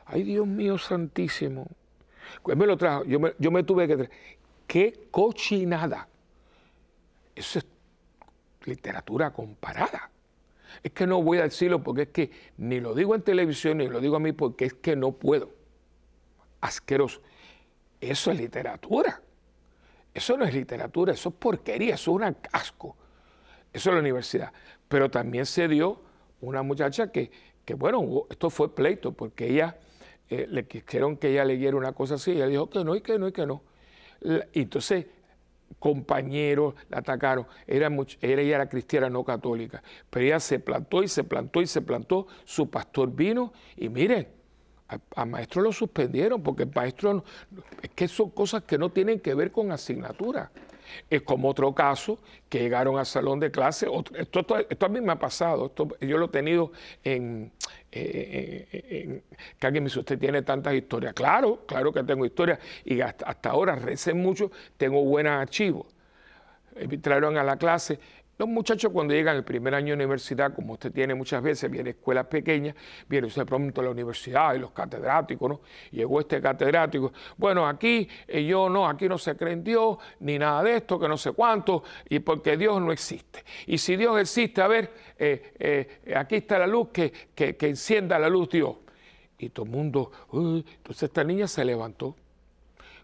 Ay, Dios mío santísimo. Pues me lo trajo, yo me, yo me tuve que traer. ¡Qué cochinada! Eso es literatura comparada. Es que no voy a decirlo porque es que ni lo digo en televisión ni lo digo a mí porque es que no puedo. Asqueroso. Eso es literatura. Eso no es literatura, eso es porquería, eso es un asco. Eso es la universidad. Pero también se dio una muchacha que, que bueno, esto fue pleito, porque ella, eh, le quisieron que ella leyera una cosa así, y ella dijo que no, y que no, y que no. Y entonces, compañeros la atacaron. Era ella era cristiana, no católica. Pero ella se plantó y se plantó y se plantó. Su pastor vino y miren, a, maestro lo suspendieron porque el maestro, es que son cosas que no tienen que ver con asignatura. Es como otro caso que llegaron al salón de clase. esto, esto, a mí me ha pasado. Esto, yo lo he tenido en, que alguien me dice, usted tiene tantas historias. Claro, claro que tengo historias y hasta, hasta ahora recen mucho, tengo buenos archivos. Me trajeron a la clase los muchachos cuando llegan el primer año de universidad, como usted tiene muchas veces, viene escuelas pequeñas, viene usted pronto a la universidad y los catedráticos, ¿no? Llegó este catedrático, bueno, aquí eh, yo no, aquí no se cree en Dios, ni nada de esto, que no sé cuánto, y porque Dios no existe. Y si Dios existe, a ver, eh, eh, aquí está la luz, que, que, encienda la luz Dios. Y todo el mundo, entonces esta niña se levantó,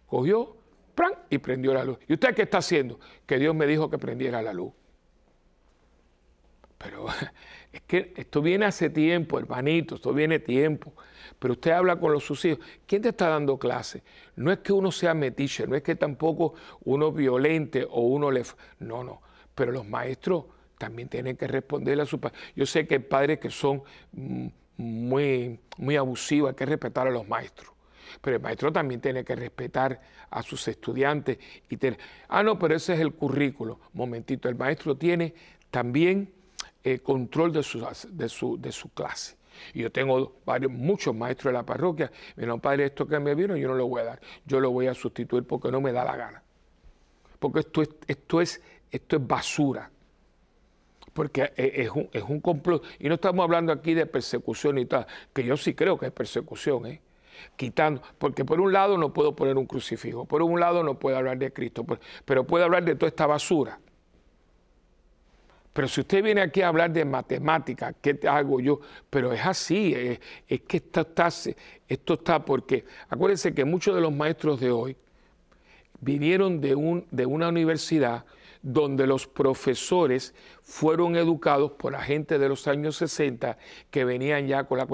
cogió, ¡pran! y prendió la luz. ¿Y usted qué está haciendo? Que Dios me dijo que prendiera la luz. Pero es que esto viene hace tiempo, hermanito, esto viene tiempo. Pero usted habla con los sus hijos. ¿Quién te está dando clase? No es que uno sea metiche, no es que tampoco uno violente o uno le... No, no. Pero los maestros también tienen que responderle a su padre. Yo sé que hay padres que son mm, muy, muy abusivos, hay que respetar a los maestros. Pero el maestro también tiene que respetar a sus estudiantes y tener, ah, no, pero ese es el currículo. Momentito, el maestro tiene también eh, control de su, de, su, de su clase. Y yo tengo varios, muchos maestros de la parroquia. Dijeron, padre, esto que me vino yo no lo voy a dar. Yo lo voy a sustituir porque no me da la gana. Porque esto es, esto es, esto es basura. Porque es un, es un complot. Y no estamos hablando aquí de persecución y tal, que yo sí creo que es persecución, ¿eh? quitando, porque por un lado no puedo poner un crucifijo, por un lado no puedo hablar de Cristo, pero puedo hablar de toda esta basura pero si usted viene aquí a hablar de matemática, ¿qué hago yo? Pero es así, es, que esto está, esto está porque, acuérdense que muchos de los maestros de hoy vinieron de, un, de una universidad donde los profesores fueron educados por la gente de los años 60 que venían ya con la...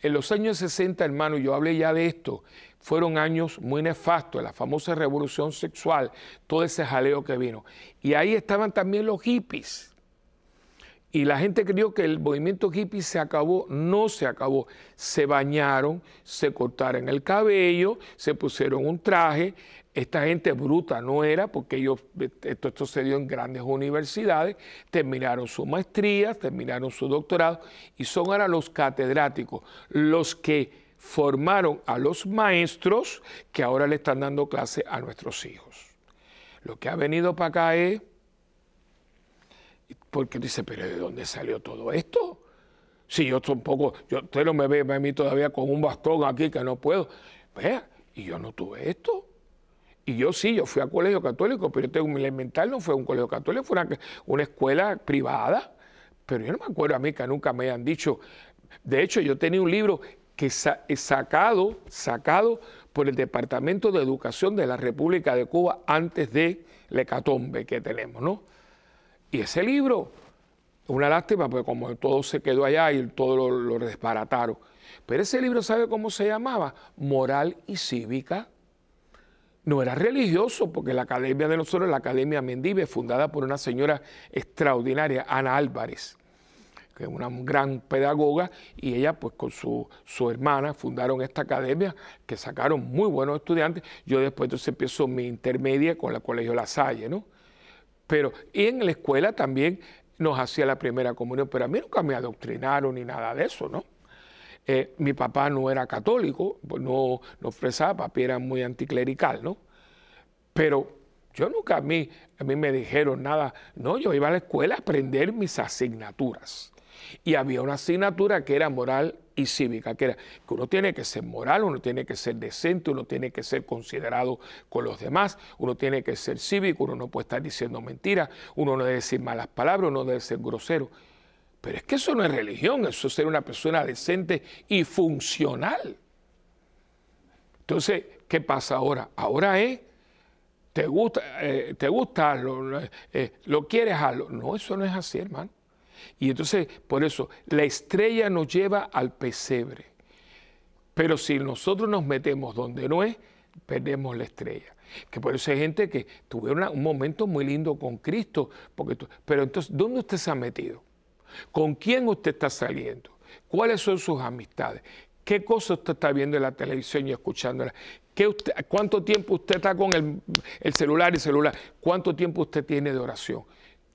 En los años 60, hermano, yo hablé ya de esto, fueron años muy nefastos, la famosa revolución sexual, todo ese jaleo que vino. Y ahí estaban también los hippies y la gente creyó que el movimiento hippie se acabó, no se acabó. Se bañaron, se cortaron el cabello, se pusieron un traje. Esta gente bruta no era, porque ellos, esto, esto se dio en grandes universidades, terminaron su maestría, terminaron su doctorado y son ahora los catedráticos, los que formaron a los maestros que ahora le están dando clase a nuestros hijos. Lo que ha venido para acá es porque dice, pero ¿de dónde salió todo esto? Si yo tampoco, yo, usted no me ve a mí todavía con un bastón aquí que no puedo. Vea, y yo no tuve esto. Y yo sí, yo fui a colegio católico, pero yo tengo un elemental, no fue un colegio católico, fue una, escuela privada. Pero yo no me acuerdo a mí que nunca me hayan dicho. De hecho, yo tenía un libro que es sacado, sacado por el Departamento de Educación de la República de Cuba antes de la hecatombe que tenemos, ¿no? Y ese libro, una lástima, porque como todo se quedó allá y todo lo, desbarataron. Pero ese libro, ¿sabe cómo se llamaba? Moral y Cívica. No era religioso, porque la academia de nosotros, la Academia Mendive, fundada por una señora extraordinaria, Ana Álvarez, que es una gran pedagoga, y ella, pues con su, su hermana, fundaron esta academia, que sacaron muy buenos estudiantes. Yo después entonces empiezo mi intermedia con la Colegio La Salle, ¿no? Pero y en la escuela también nos hacía la primera comunión, pero a mí nunca me adoctrinaron ni nada de eso, ¿no? Eh, mi papá no era católico, no, no expresaba, papi era muy anticlerical, ¿no? Pero yo nunca a mí, a mí me dijeron nada, no, yo iba a la escuela a aprender mis asignaturas. Y había una asignatura que era moral y cívica, que era que uno tiene que ser moral, uno tiene que ser decente, uno tiene que ser considerado con los demás, uno tiene que ser cívico, uno no puede estar diciendo mentiras, uno no debe decir malas palabras, uno debe ser grosero. Pero es que eso no es religión, eso es ser una persona decente y funcional. Entonces, ¿qué pasa ahora? Ahora es, te gusta, eh, te gusta lo, eh, lo quieres algo. No, eso no es así, hermano. Y entonces, por eso, la estrella nos lleva al pesebre. Pero si nosotros nos metemos donde no es, perdemos la estrella. Que por eso hay gente que tuvo un momento muy lindo con Cristo. Porque pero entonces, ¿dónde usted se ha metido? ¿Con quién usted está saliendo? ¿Cuáles son sus amistades? ¿Qué cosas usted está viendo en la televisión y escuchándola? ¿Cuánto tiempo usted está con el, el celular y celular? ¿Cuánto tiempo usted tiene de oración?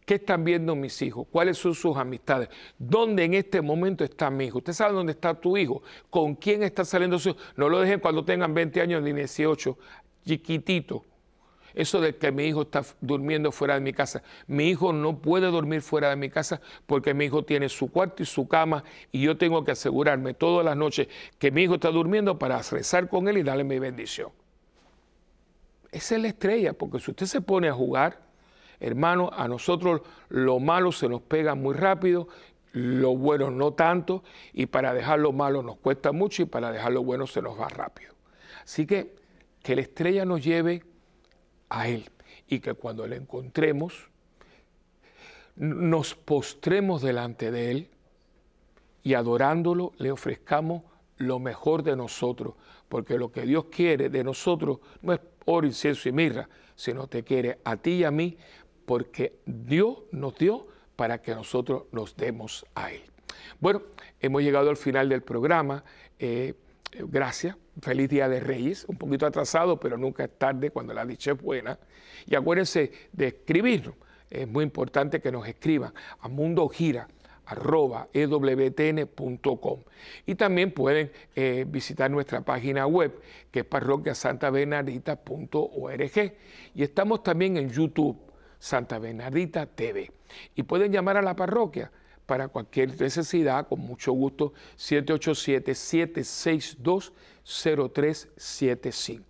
¿Qué están viendo mis hijos? ¿Cuáles son sus amistades? ¿Dónde en este momento está mi hijo? ¿Usted sabe dónde está tu hijo? ¿Con quién está saliendo su hijo? No lo dejen cuando tengan 20 años ni 18, chiquitito. Eso de que mi hijo está durmiendo fuera de mi casa. Mi hijo no puede dormir fuera de mi casa porque mi hijo tiene su cuarto y su cama y yo tengo que asegurarme todas las noches que mi hijo está durmiendo para rezar con él y darle mi bendición. Esa es la estrella, porque si usted se pone a jugar, Hermano, a nosotros lo malo se nos pega muy rápido, lo bueno no tanto, y para dejar lo malo nos cuesta mucho y para dejar lo bueno se nos va rápido. Así que que la estrella nos lleve a Él y que cuando le encontremos nos postremos delante de Él y adorándolo le ofrezcamos lo mejor de nosotros, porque lo que Dios quiere de nosotros no es oro, incienso y mirra, sino te quiere a ti y a mí porque Dios nos dio para que nosotros nos demos a Él. Bueno, hemos llegado al final del programa. Eh, gracias. Feliz Día de Reyes. Un poquito atrasado, pero nunca es tarde cuando la dicha es buena. Y acuérdense de escribirnos. Es muy importante que nos escriban a mundogira.ewtn.com. Y también pueden eh, visitar nuestra página web, que es parroquiasantabernardita.org. Y estamos también en YouTube Santa Bernardita TV. Y pueden llamar a la parroquia para cualquier necesidad, con mucho gusto, 787-762-0375.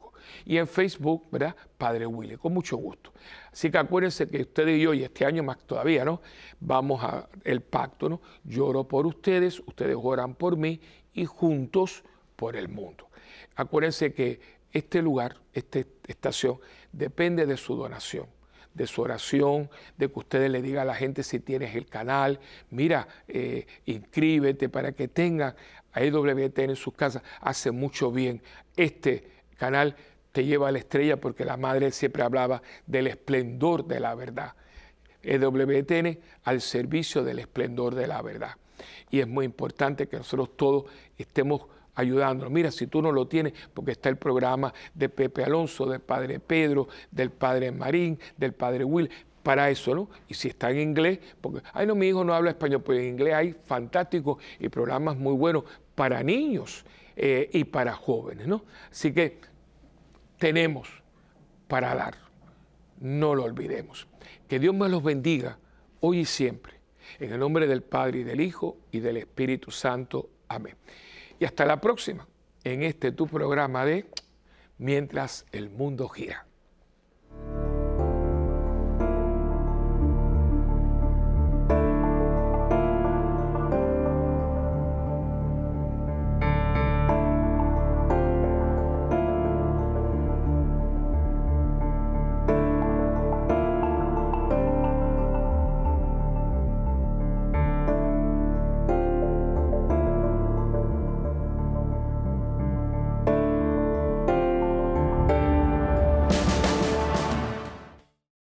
Y en Facebook, ¿verdad? Padre Willy, con mucho gusto. Así que acuérdense que ustedes y yo, y este año más todavía, ¿no? Vamos a el pacto, ¿no? Lloro por ustedes, ustedes oran por mí y juntos por el mundo. Acuérdense que este lugar, esta estación, depende de su donación de su oración, de que ustedes le digan a la gente si tienes el canal, mira, eh, inscríbete para que tengan a EWTN en sus casas, hace mucho bien. Este canal te lleva a la estrella porque la madre siempre hablaba del esplendor de la verdad. EWTN al servicio del esplendor de la verdad. Y es muy importante que nosotros todos estemos ayudándonos. Mira, si tú no lo tienes, porque está el programa de Pepe Alonso, del Padre Pedro, del Padre Marín, del Padre Will, para eso, ¿no? Y si está en inglés, porque, ay, no, mi hijo no habla español, pues en inglés hay fantásticos y programas muy buenos para niños eh, y para jóvenes, ¿no? Así que tenemos para dar. No lo olvidemos. Que Dios me los bendiga hoy y siempre. En el nombre del Padre y del Hijo y del Espíritu Santo. Amén. Y hasta la próxima en este tu programa de Mientras el mundo gira.